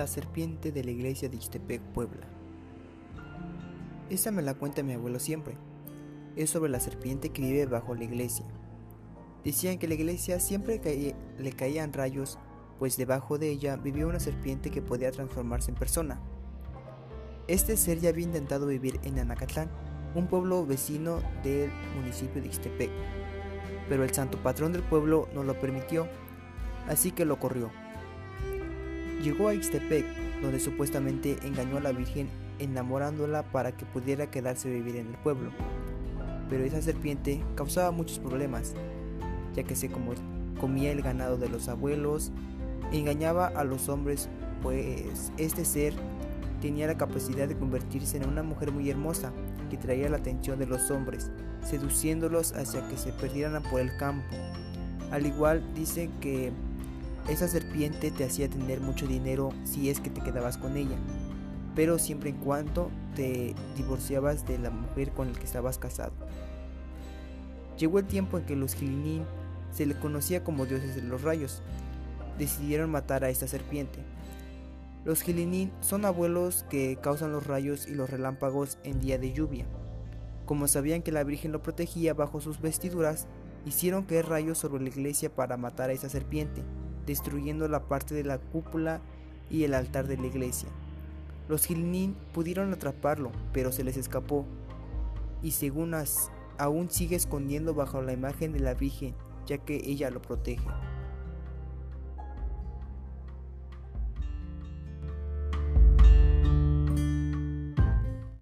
La serpiente de la iglesia de Ixtepec, Puebla. Esta me la cuenta mi abuelo siempre. Es sobre la serpiente que vive bajo la iglesia. Decían que la iglesia siempre le caían rayos, pues debajo de ella vivía una serpiente que podía transformarse en persona. Este ser ya había intentado vivir en Anacatlán, un pueblo vecino del municipio de Ixtepec, pero el santo patrón del pueblo no lo permitió, así que lo corrió. Llegó a Ixtepec, donde supuestamente engañó a la Virgen enamorándola para que pudiera quedarse a vivir en el pueblo. Pero esa serpiente causaba muchos problemas, ya que se comía el ganado de los abuelos, engañaba a los hombres, pues este ser tenía la capacidad de convertirse en una mujer muy hermosa que traía la atención de los hombres, seduciéndolos hacia que se perdieran por el campo. Al igual dicen que esa serpiente te hacía tener mucho dinero si es que te quedabas con ella, pero siempre en cuanto te divorciabas de la mujer con la que estabas casado. Llegó el tiempo en que los Gilinín se le conocía como dioses de los rayos. Decidieron matar a esta serpiente. Los Gilinín son abuelos que causan los rayos y los relámpagos en día de lluvia. Como sabían que la Virgen lo protegía bajo sus vestiduras, hicieron caer rayos sobre la iglesia para matar a esa serpiente destruyendo la parte de la cúpula y el altar de la iglesia. Los Gilinín pudieron atraparlo, pero se les escapó, y según aún sigue escondiendo bajo la imagen de la Virgen, ya que ella lo protege.